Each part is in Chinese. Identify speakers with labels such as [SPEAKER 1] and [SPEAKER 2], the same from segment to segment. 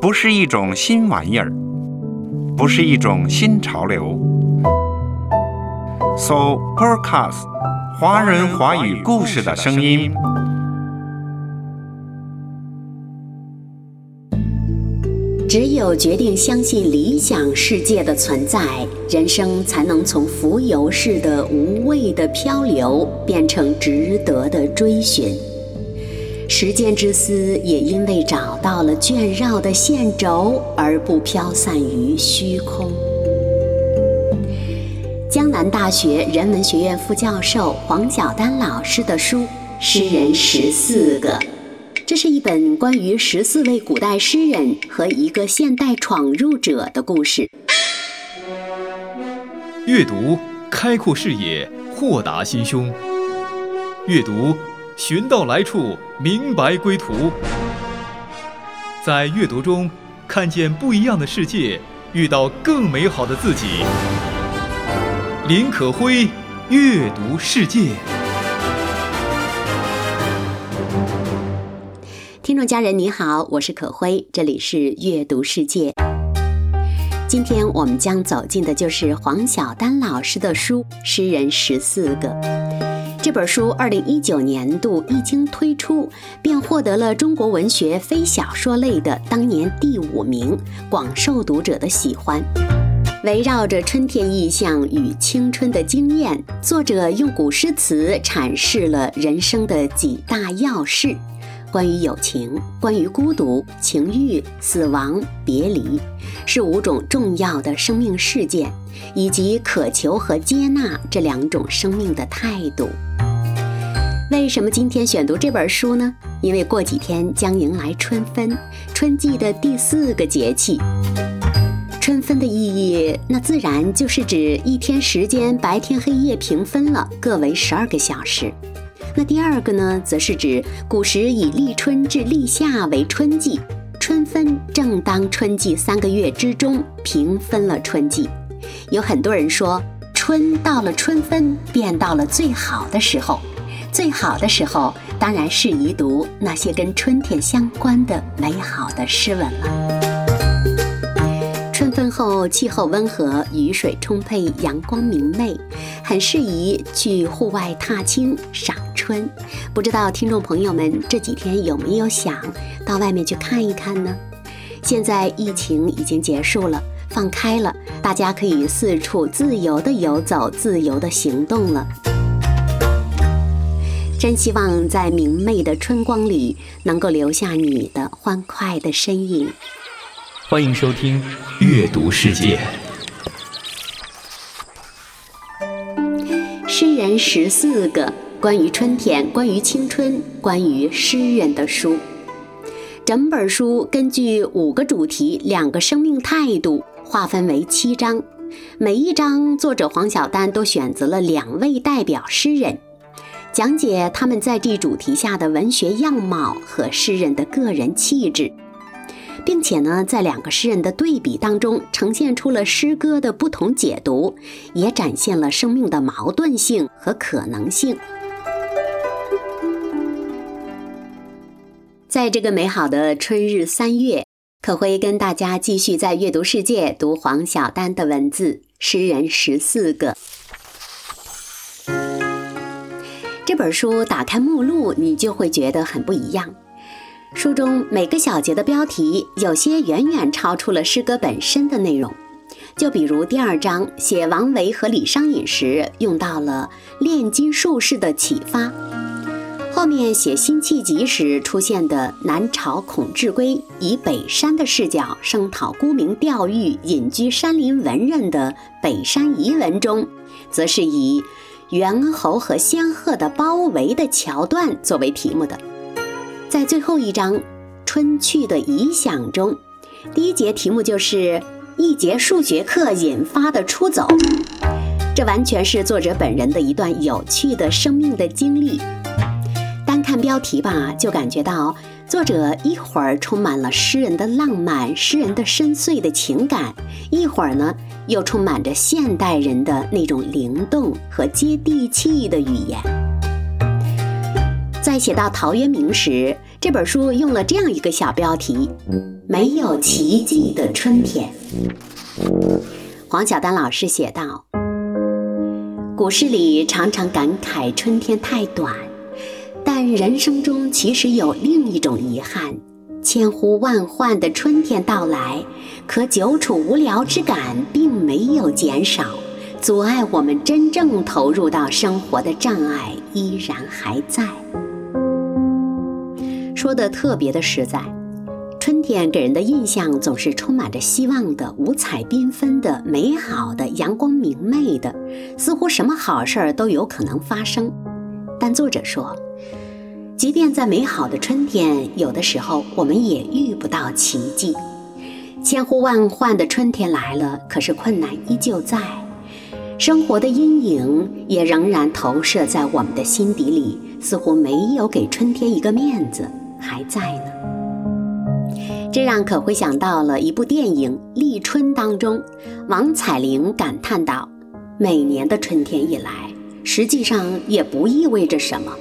[SPEAKER 1] 不是一种新玩意儿，不是一种新潮流。So podcast，华人华语故事的声音。
[SPEAKER 2] 只有决定相信理想世界的存在，人生才能从浮游式的无谓的漂流变成值得的追寻。时间之丝也因为找到了卷绕的线轴而不飘散于虚空。江南大学人文学院副教授黄晓丹老师的书《诗人十四个》。这是一本关于十四位古代诗人和一个现代闯入者的故事。
[SPEAKER 3] 阅读开阔视野，豁达心胸；阅读寻到来处，明白归途。在阅读中看见不一样的世界，遇到更美好的自己。林可辉，阅读世界。
[SPEAKER 2] 听众家人你好，我是可辉，这里是阅读世界。今天我们将走进的就是黄晓丹老师的书《诗人十四个》。这本书二零一九年度一经推出，便获得了中国文学非小说类的当年第五名，广受读者的喜欢。围绕着春天意象与青春的经验，作者用古诗词阐释了人生的几大要事。关于友情，关于孤独、情欲、死亡、别离，是五种重要的生命事件，以及渴求和接纳这两种生命的态度。为什么今天选读这本书呢？因为过几天将迎来春分，春季的第四个节气。春分的意义，那自然就是指一天时间白天黑夜平分了，各为十二个小时。那第二个呢，则是指古时以立春至立夏为春季，春分正当春季三个月之中平分了春季。有很多人说，春到了春分便到了最好的时候，最好的时候当然适宜读那些跟春天相关的美好的诗文了。分后气候温和，雨水充沛，阳光明媚，很适宜去户外踏青赏春。不知道听众朋友们这几天有没有想到外面去看一看呢？现在疫情已经结束了，放开了，大家可以四处自由的游走，自由的行动了。真希望在明媚的春光里，能够留下你的欢快的身影。
[SPEAKER 3] 欢迎收听《阅读世界》。
[SPEAKER 2] 诗人十四个关于春天、关于青春、关于诗人的书。整本书根据五个主题、两个生命态度划分为七章，每一章作者黄晓丹都选择了两位代表诗人，讲解他们在这主题下的文学样貌和诗人的个人气质。并且呢，在两个诗人的对比当中，呈现出了诗歌的不同解读，也展现了生命的矛盾性和可能性。在这个美好的春日三月，可辉跟大家继续在阅读世界读黄晓丹的文字《诗人十四个》这本书。打开目录，你就会觉得很不一样。书中每个小节的标题，有些远远超出了诗歌本身的内容。就比如第二章写王维和李商隐时，用到了炼金术士的启发；后面写辛弃疾时出现的南朝孔志圭以北山的视角声讨沽名钓誉、隐居山林文人的《北山遗文》中，则是以猿猴和仙鹤的包围的桥段作为题目的。在最后一章《春去的遗响》中，第一节题目就是一节数学课引发的出走，这完全是作者本人的一段有趣的生命的经历。单看标题吧，就感觉到作者一会儿充满了诗人的浪漫、诗人的深邃的情感，一会儿呢又充满着现代人的那种灵动和接地气的语言。在写到陶渊明时，这本书用了这样一个小标题：“没有奇迹的春天。”黄晓丹老师写道：“古诗里常常感慨春天太短，但人生中其实有另一种遗憾。千呼万唤的春天到来，可久处无聊之感并没有减少，阻碍我们真正投入到生活的障碍依然还在。”说的特别的实在，春天给人的印象总是充满着希望的、五彩缤纷的、美好的、阳光明媚的，似乎什么好事儿都有可能发生。但作者说，即便在美好的春天，有的时候我们也遇不到奇迹。千呼万唤的春天来了，可是困难依旧在，生活的阴影也仍然投射在我们的心底里，似乎没有给春天一个面子。还在呢，这让可辉想到了一部电影《立春》当中，王彩玲感叹道：“每年的春天一来，实际上也不意味着什么，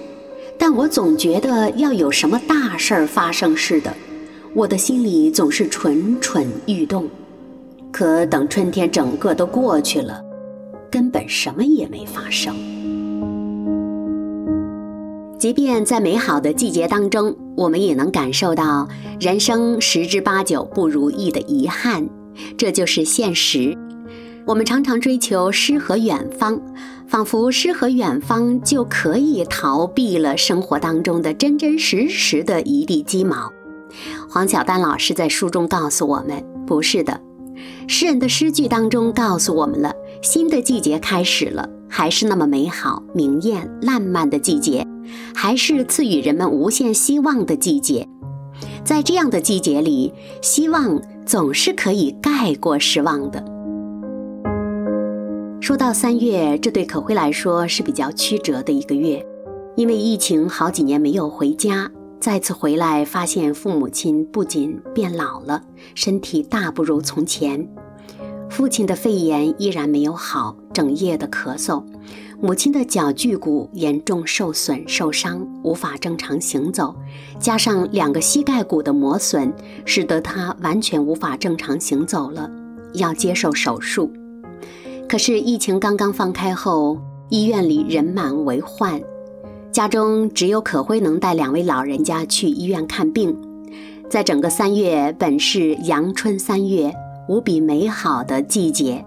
[SPEAKER 2] 但我总觉得要有什么大事儿发生似的，我的心里总是蠢蠢欲动。可等春天整个都过去了，根本什么也没发生。”即便在美好的季节当中，我们也能感受到人生十之八九不如意的遗憾，这就是现实。我们常常追求诗和远方，仿佛诗和远方就可以逃避了生活当中的真真实实的一地鸡毛。黄晓丹老师在书中告诉我们，不是的，诗人的诗句当中告诉我们了，新的季节开始了，还是那么美好、明艳、烂漫的季节。还是赐予人们无限希望的季节，在这样的季节里，希望总是可以盖过失望的。说到三月，这对可辉来说是比较曲折的一个月，因为疫情好几年没有回家，再次回来发现父母亲不仅变老了，身体大不如从前。父亲的肺炎依然没有好，整夜的咳嗽。母亲的脚距骨严重受损受伤，无法正常行走，加上两个膝盖骨的磨损，使得她完全无法正常行走了，要接受手术。可是疫情刚刚放开后，医院里人满为患，家中只有可辉能带两位老人家去医院看病。在整个三月，本是阳春三月，无比美好的季节。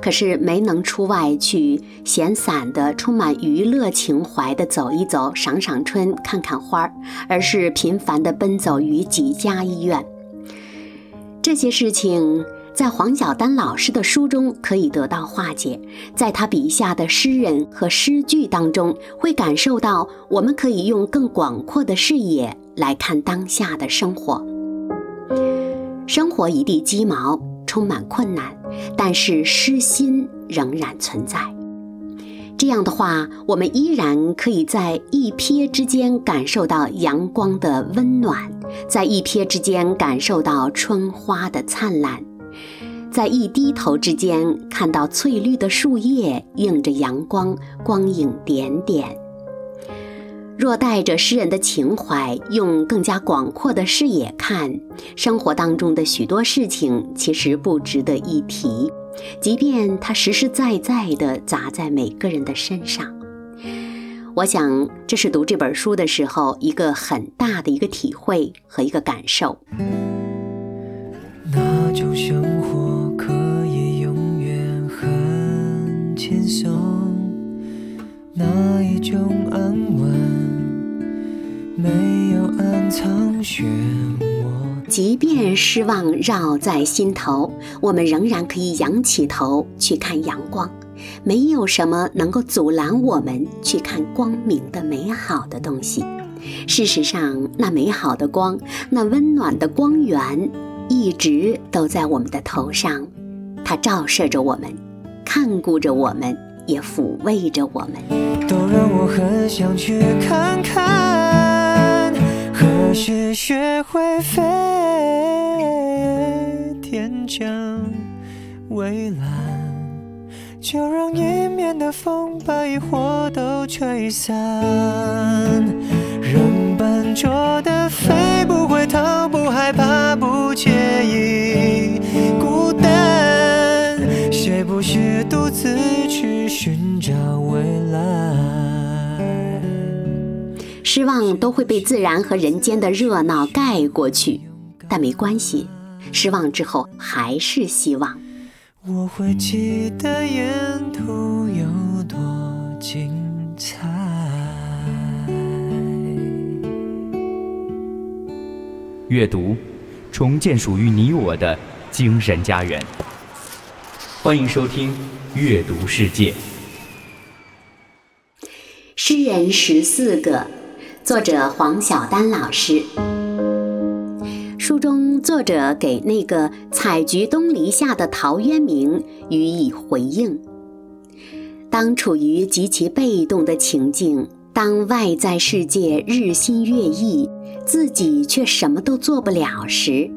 [SPEAKER 2] 可是没能出外去闲散的、充满娱乐情怀的走一走、赏赏春、看看花儿，而是频繁地奔走于几家医院。这些事情在黄晓丹老师的书中可以得到化解，在他笔下的诗人和诗句当中，会感受到我们可以用更广阔的视野来看当下的生活。生活一地鸡毛。充满困难，但是诗心仍然存在。这样的话，我们依然可以在一瞥之间感受到阳光的温暖，在一瞥之间感受到春花的灿烂，在一低头之间看到翠绿的树叶映着阳光，光影点点。若带着诗人的情怀，用更加广阔的视野看生活当中的许多事情，其实不值得一提，即便它实实在在地砸在每个人的身上。我想，这是读这本书的时候一个很大的一个体会和一个感受。
[SPEAKER 4] 那种生活可以永远很轻松，那一种安稳。没有暗藏漩涡。
[SPEAKER 2] 即便失望绕在心头，我们仍然可以仰起头去看阳光。没有什么能够阻拦我们去看光明的美好的东西。事实上，那美好的光，那温暖的光源，一直都在我们的头上。它照射着我们，看顾着我们，也抚慰着我们。
[SPEAKER 4] 都让我很想去看看。开始学会飞天真蔚蓝就让迎面的风把疑惑都吹散人笨拙的飞不回头不害怕不介意孤单谁不是独自去寻找未来？
[SPEAKER 2] 失望都会被自然和人间的热闹盖过去，但没关系，失望之后还是希望。
[SPEAKER 4] 我会记得沿途有多精彩。
[SPEAKER 5] 阅读，重建属于你我的精神家园。欢迎收听《阅读世界》。
[SPEAKER 2] 诗人十四个，作者黄晓丹老师。书中作者给那个采菊东篱下的陶渊明予以回应：当处于极其被动的情境，当外在世界日新月异，自己却什么都做不了时，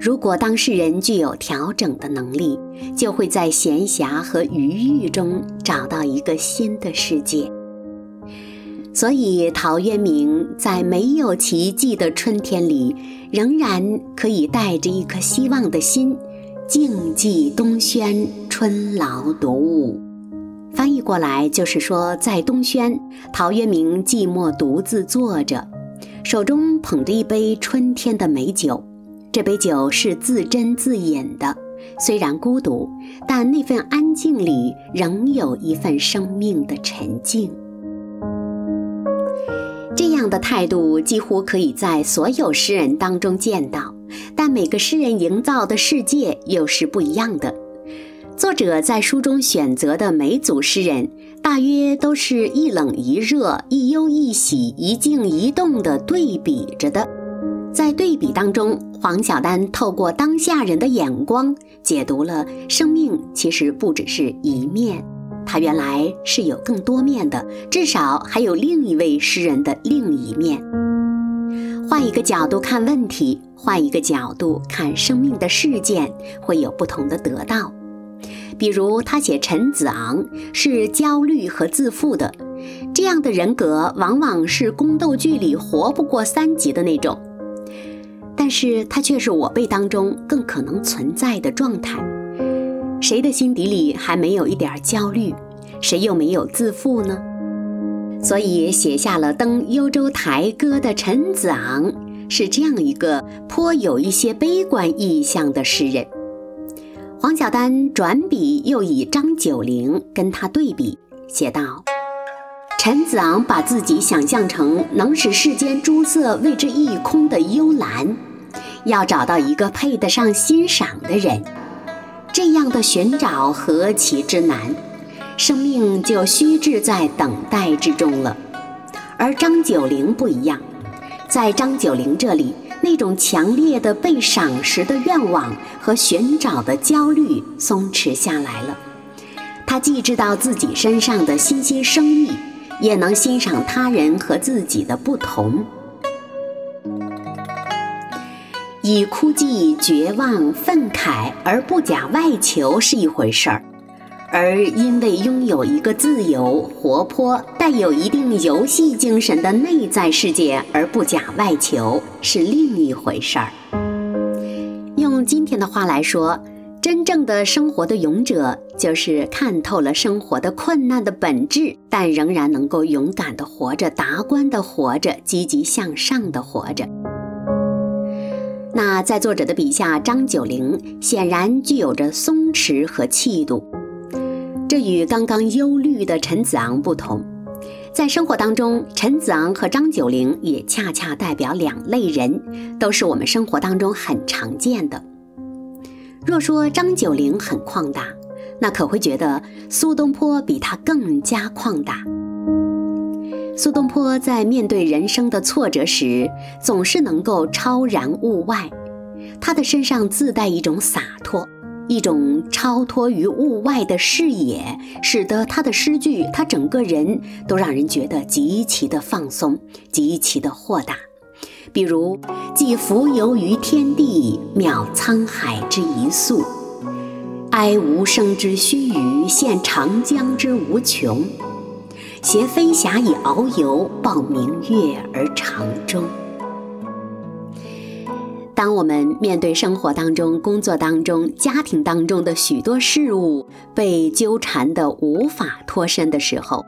[SPEAKER 2] 如果当事人具有调整的能力，就会在闲暇和余裕中找到一个新的世界。所以，陶渊明在没有奇迹的春天里，仍然可以带着一颗希望的心，静寂东轩，春劳独物。翻译过来就是说，在东轩，陶渊明寂寞独自坐着，手中捧着一杯春天的美酒。这杯酒是自斟自饮的，虽然孤独，但那份安静里仍有一份生命的沉静。这样的态度几乎可以在所有诗人当中见到，但每个诗人营造的世界又是不一样的。作者在书中选择的每组诗人，大约都是一冷一热、一忧一喜、一静一动的对比着的。在对比当中，黄晓丹透过当下人的眼光，解读了生命其实不只是一面。他原来是有更多面的，至少还有另一位诗人的另一面。换一个角度看问题，换一个角度看生命的事件，会有不同的得到。比如他写陈子昂是焦虑和自负的，这样的人格往往是宫斗剧里活不过三集的那种，但是他却是我辈当中更可能存在的状态。谁的心底里还没有一点焦虑？谁又没有自负呢？所以写下了《登幽州台歌》的陈子昂是这样一个颇有一些悲观意象的诗人。黄晓丹转笔又以张九龄跟他对比，写道：“陈子昂把自己想象成能使世间诸色为之一空的幽兰，要找到一个配得上欣赏的人。”这样的寻找何其之难，生命就虚掷在等待之中了。而张九龄不一样，在张九龄这里，那种强烈的被赏识的愿望和寻找的焦虑松弛下来了。他既知道自己身上的新鲜生意，也能欣赏他人和自己的不同。以枯寂、绝望、愤慨而不假外求是一回事儿，而因为拥有一个自由、活泼、带有一定游戏精神的内在世界而不假外求是另一回事儿。用今天的话来说，真正的生活的勇者就是看透了生活的困难的本质，但仍然能够勇敢的活着、达观的活着、积极向上的活着。那在作者的笔下，张九龄显然具有着松弛和气度，这与刚刚忧虑的陈子昂不同。在生活当中，陈子昂和张九龄也恰恰代表两类人，都是我们生活当中很常见的。若说张九龄很旷达，那可会觉得苏东坡比他更加旷达。苏东坡在面对人生的挫折时，总是能够超然物外。他的身上自带一种洒脱，一种超脱于物外的视野，使得他的诗句，他整个人都让人觉得极其的放松，极其的豁达。比如“寄蜉蝣于天地，渺沧海之一粟；哀吾生之须臾，羡长江之无穷。”携飞霞以遨游，抱明月而长终。当我们面对生活当中、工作当中、家庭当中的许多事物被纠缠的无法脱身的时候，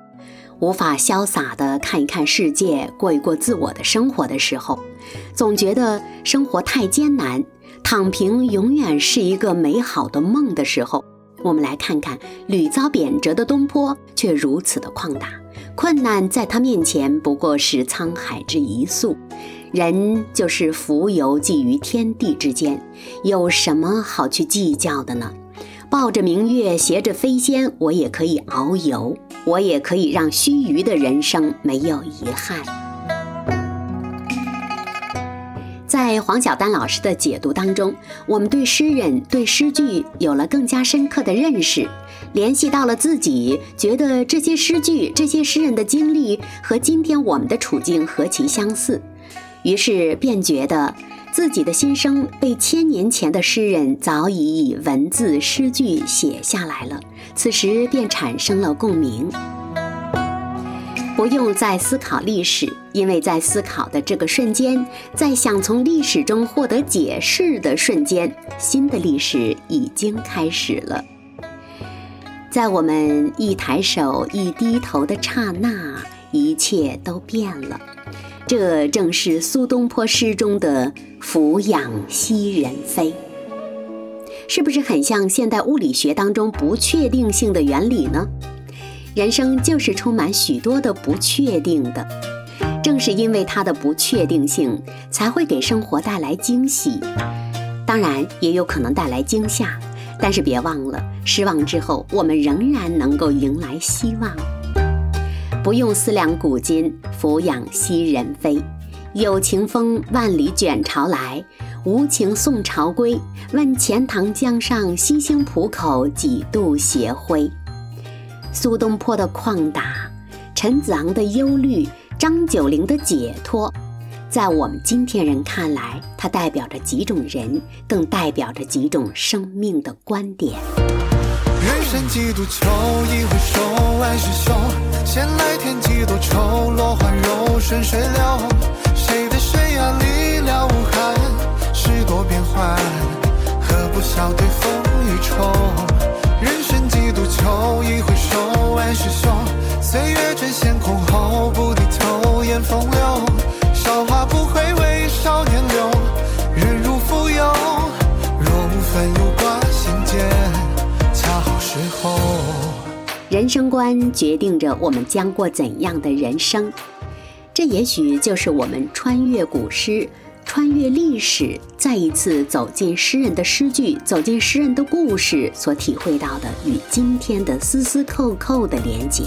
[SPEAKER 2] 无法潇洒的看一看世界，过一过自我的生活的时候，总觉得生活太艰难，躺平永远是一个美好的梦的时候，我们来看看屡遭贬谪的东坡，却如此的旷达，困难在他面前不过是沧海之一粟，人就是浮游寄于天地之间，有什么好去计较的呢？抱着明月，携着飞仙，我也可以遨游，我也可以让须臾的人生没有遗憾。在黄晓丹老师的解读当中，我们对诗人、对诗句有了更加深刻的认识，联系到了自己，觉得这些诗句、这些诗人的经历和今天我们的处境何其相似，于是便觉得。自己的心声被千年前的诗人早已以文字诗句写下来了，此时便产生了共鸣。不用再思考历史，因为在思考的这个瞬间，在想从历史中获得解释的瞬间，新的历史已经开始了。在我们一抬手、一低头的刹那，一切都变了。这正是苏东坡诗中的“俯仰昔人非”，是不是很像现代物理学当中不确定性的原理呢？人生就是充满许多的不确定的，正是因为它的不确定性，才会给生活带来惊喜，当然也有可能带来惊吓。但是别忘了，失望之后，我们仍然能够迎来希望。不用思量古今，俯仰昔人非。有情风万里卷潮来，无情送潮归。问钱塘江上，西兴浦口几度斜晖？苏东坡的旷达，陈子昂的忧虑，张九龄的解脱，在我们今天人看来，它代表着几种人，更代表着几种生命的观点。
[SPEAKER 6] 人生几度秋，一回首，万事休。闲来天几多愁，落花柔，顺水流。谁的悬崖离了无憾？事多变幻，何不笑对风雨愁？人生几度秋，一回首，万事休。岁月转线空后，不低头，言风流。人
[SPEAKER 2] 生观决定着我们将过怎样的人生，这也许就是我们穿越古诗、穿越历史，再一次走进诗人的诗句，走进诗人的故事所体会到的与今天的丝丝扣扣的连结。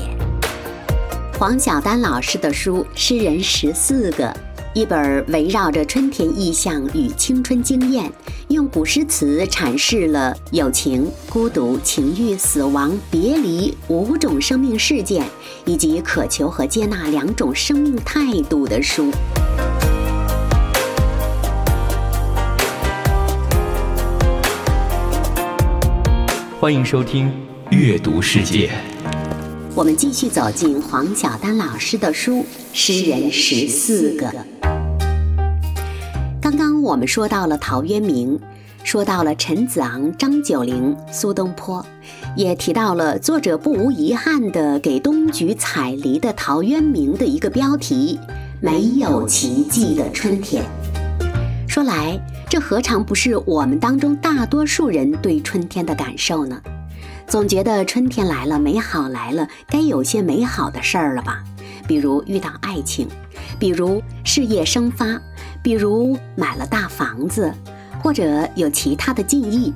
[SPEAKER 2] 黄晓丹老师的书《诗人十四个》。一本围绕着春天意象与青春经验，用古诗词阐释了友情、孤独、情欲、死亡、别离五种生命事件，以及渴求和接纳两种生命态度的书。
[SPEAKER 5] 欢迎收听《阅读世界》，
[SPEAKER 2] 我们继续走进黄晓丹老师的书《诗人十四个》。刚刚我们说到了陶渊明，说到了陈子昂、张九龄、苏东坡，也提到了作者不无遗憾的给冬菊采梨的陶渊明的一个标题：没有奇迹的春天。说来，这何尝不是我们当中大多数人对春天的感受呢？总觉得春天来了，美好来了，该有些美好的事儿了吧？比如遇到爱情，比如事业生发。比如买了大房子，或者有其他的记忆，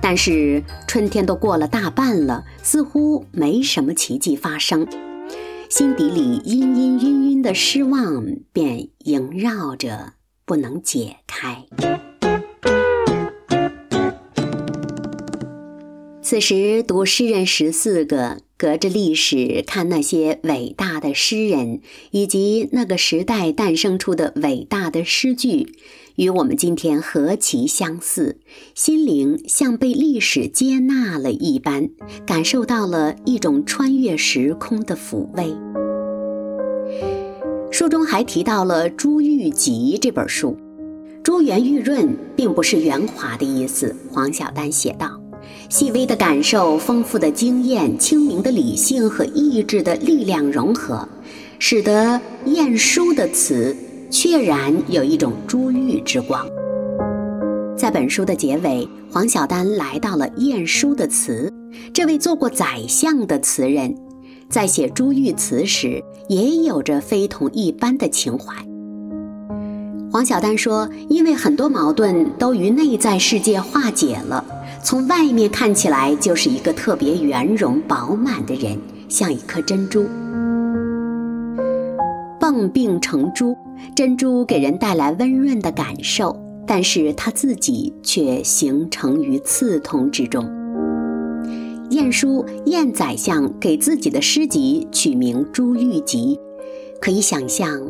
[SPEAKER 2] 但是春天都过了大半了，似乎没什么奇迹发生，心底里阴阴晕晕的失望便萦绕着，不能解开。此时读诗人十四个。隔着历史看那些伟大的诗人，以及那个时代诞生出的伟大的诗句，与我们今天何其相似！心灵像被历史接纳了一般，感受到了一种穿越时空的抚慰。书中还提到了《珠玉集》这本书，“珠圆玉润”并不是圆滑的意思。黄晓丹写道。细微的感受、丰富的经验、清明的理性和意志的力量融合，使得晏殊的词确然有一种珠玉之光。在本书的结尾，黄晓丹来到了晏殊的词，这位做过宰相的词人，在写珠玉词时，也有着非同一般的情怀。黄晓丹说：“因为很多矛盾都与内在世界化解了，从外面看起来就是一个特别圆融饱满的人，像一颗珍珠。蚌并成珠，珍珠给人带来温润的感受，但是它自己却形成于刺痛之中。”晏殊，晏宰相给自己的诗集取名《珠玉集》，可以想象。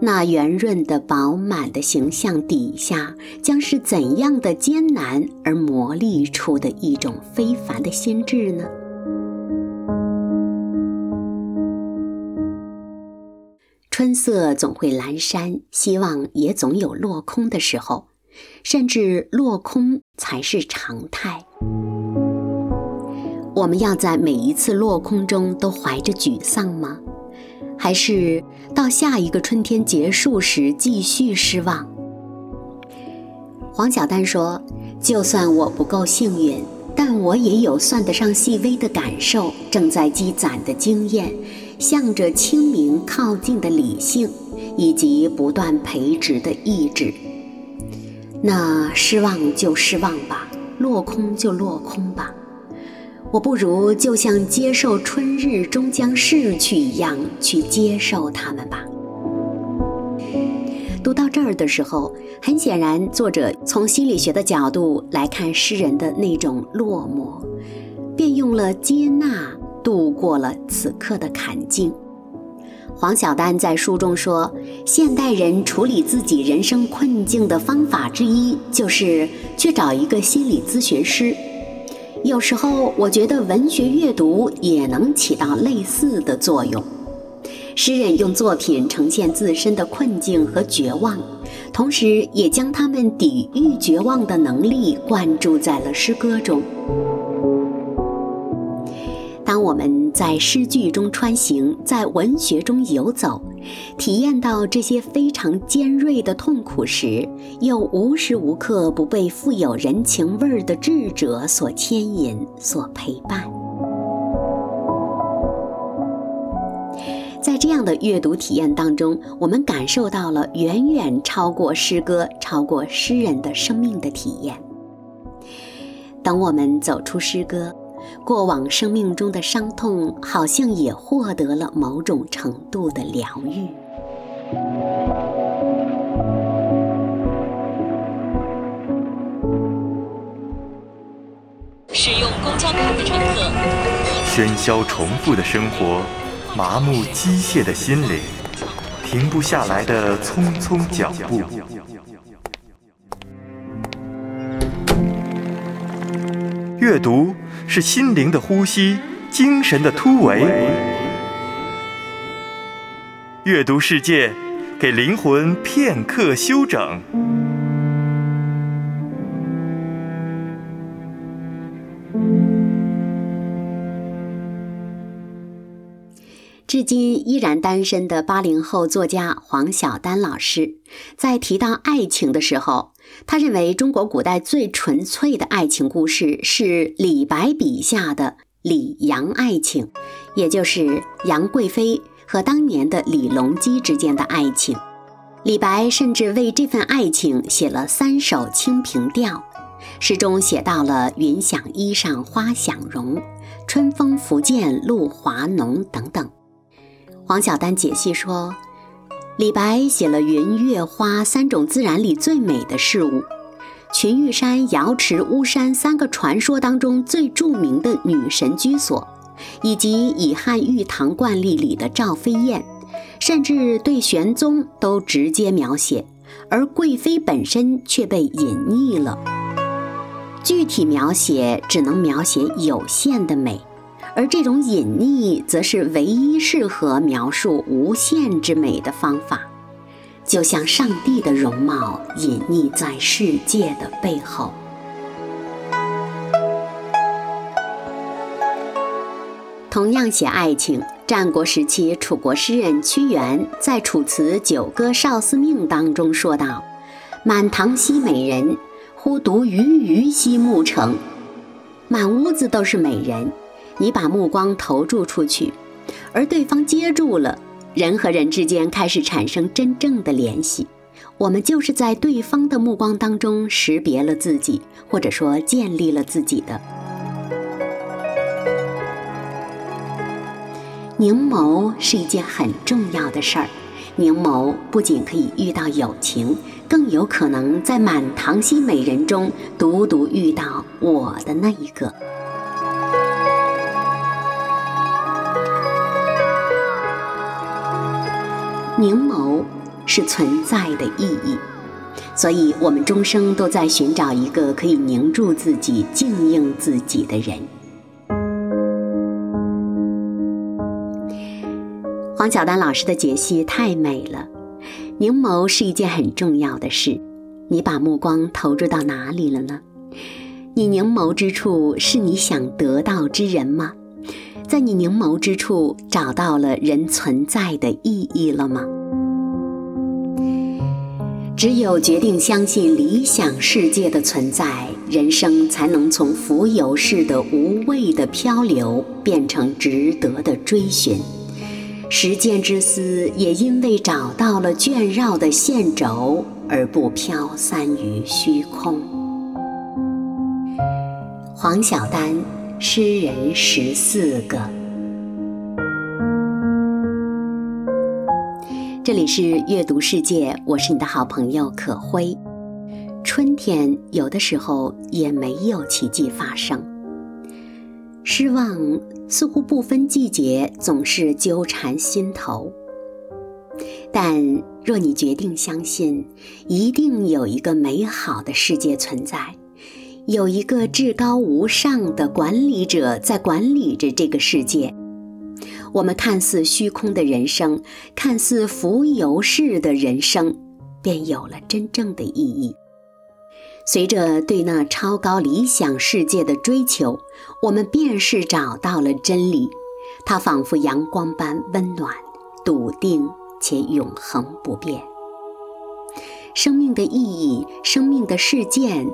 [SPEAKER 2] 那圆润的、饱满的形象底下，将是怎样的艰难而磨砺出的一种非凡的心智呢？春色总会阑珊，希望也总有落空的时候，甚至落空才是常态。我们要在每一次落空中都怀着沮丧吗？还是到下一个春天结束时继续失望。黄晓丹说：“就算我不够幸运，但我也有算得上细微的感受，正在积攒的经验，向着清明靠近的理性，以及不断培植的意志。那失望就失望吧，落空就落空吧。”我不如就像接受春日终将逝去一样去接受它们吧。读到这儿的时候，很显然，作者从心理学的角度来看诗人的那种落寞，便用了接纳度过了此刻的坎境。黄晓丹在书中说，现代人处理自己人生困境的方法之一，就是去找一个心理咨询师。有时候，我觉得文学阅读也能起到类似的作用。诗人用作品呈现自身的困境和绝望，同时也将他们抵御绝望的能力灌注在了诗歌中。当我们在诗句中穿行，在文学中游走，体验到这些非常尖锐的痛苦时，又无时无刻不被富有人情味儿的智者所牵引、所陪伴。在这样的阅读体验当中，我们感受到了远远超过诗歌、超过诗人的生命的体验。等我们走出诗歌。过往生命中的伤痛，好像也获得了某种程度的疗愈。
[SPEAKER 7] 使用公交卡的乘客，
[SPEAKER 8] 喧嚣重复的生活，麻木机械的心灵，停不下来的匆匆脚步。阅读。是心灵的呼吸，精神的突围。阅读世界，给灵魂片刻休整。
[SPEAKER 2] 至今依然单身的八零后作家黄晓丹老师，在提到爱情的时候，他认为中国古代最纯粹的爱情故事是李白笔下的李杨爱情，也就是杨贵妃和当年的李隆基之间的爱情。李白甚至为这份爱情写了三首《清平调》，诗中写到了“云想衣裳花想容，春风拂槛露华浓”等等。黄晓丹解析说，李白写了云、月、花三种自然里最美的事物，群玉山、瑶池、巫山三个传说当中最著名的女神居所，以及以汉玉堂惯例里的赵飞燕，甚至对玄宗都直接描写，而贵妃本身却被隐匿了。具体描写只能描写有限的美。而这种隐匿，则是唯一适合描述无限之美的方法，就像上帝的容貌隐匿在世界的背后。同样写爱情，战国时期楚国诗人屈原在《楚辞·九歌·少司命》当中说道：“满堂兮美人，忽独余余兮暮成。”满屋子都是美人，你把目光投注出去，而对方接住了，人和人之间开始产生真正的联系。我们就是在对方的目光当中识别了自己，或者说建立了自己的。凝眸是一件很重要的事儿，凝眸不仅可以遇到友情，更有可能在满堂兮美人中独独遇到我的那一个。凝眸。是存在的意义，所以我们终生都在寻找一个可以凝住自己、静应自己的人。黄晓丹老师的解析太美了，凝眸是一件很重要的事。你把目光投入到哪里了呢？你凝眸之处是你想得到之人吗？在你凝眸之处找到了人存在的意义了吗？只有决定相信理想世界的存在，人生才能从浮游式的无谓的漂流变成值得的追寻。时间之丝也因为找到了卷绕的线轴而不飘散于虚空。黄晓丹，诗人十四个。这里是阅读世界，我是你的好朋友可辉。春天有的时候也没有奇迹发生，失望似乎不分季节，总是纠缠心头。但若你决定相信，一定有一个美好的世界存在，有一个至高无上的管理者在管理着这个世界。我们看似虚空的人生，看似浮游式的人生，便有了真正的意义。随着对那超高理想世界的追求，我们便是找到了真理。它仿佛阳光般温暖、笃定且永恒不变。生命的意义，生命的事件，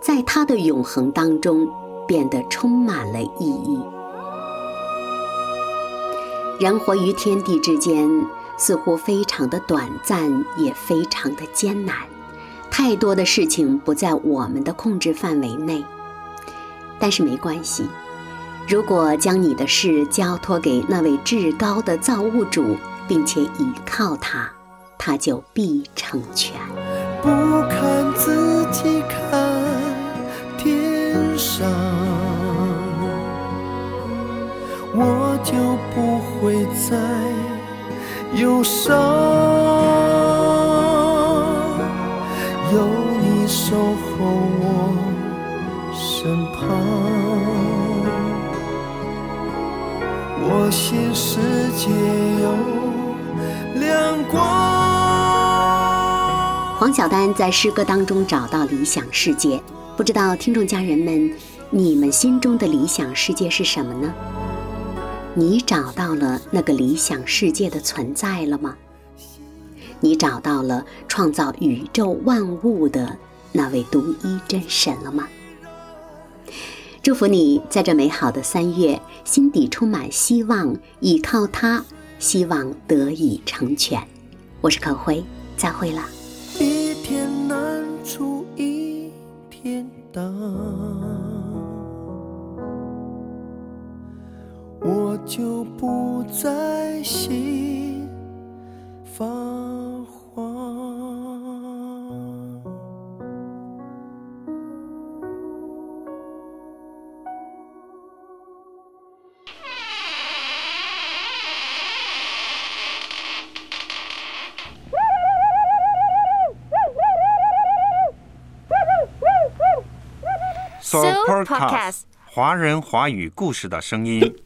[SPEAKER 2] 在它的永恒当中，变得充满了意义。人活于天地之间，似乎非常的短暂，也非常的艰难。太多的事情不在我们的控制范围内，但是没关系。如果将你的事交托给那位至高的造物主，并且依靠他，他就必成全。
[SPEAKER 6] 不看自己，看我就不会再忧伤，有你守候我身旁，我心世界有亮光。
[SPEAKER 2] 黄晓丹在诗歌当中找到理想世界，不知道听众家人们，你们心中的理想世界是什么呢？你找到了那个理想世界的存在了吗？你找到了创造宇宙万物的那位独一真神了吗？祝福你在这美好的三月，心底充满希望，倚靠他，希望得以成全。我是可辉，再会了。
[SPEAKER 6] 一天难出一天当。我就不再心发慌。
[SPEAKER 1] So Podcast，华人华语故事的声音。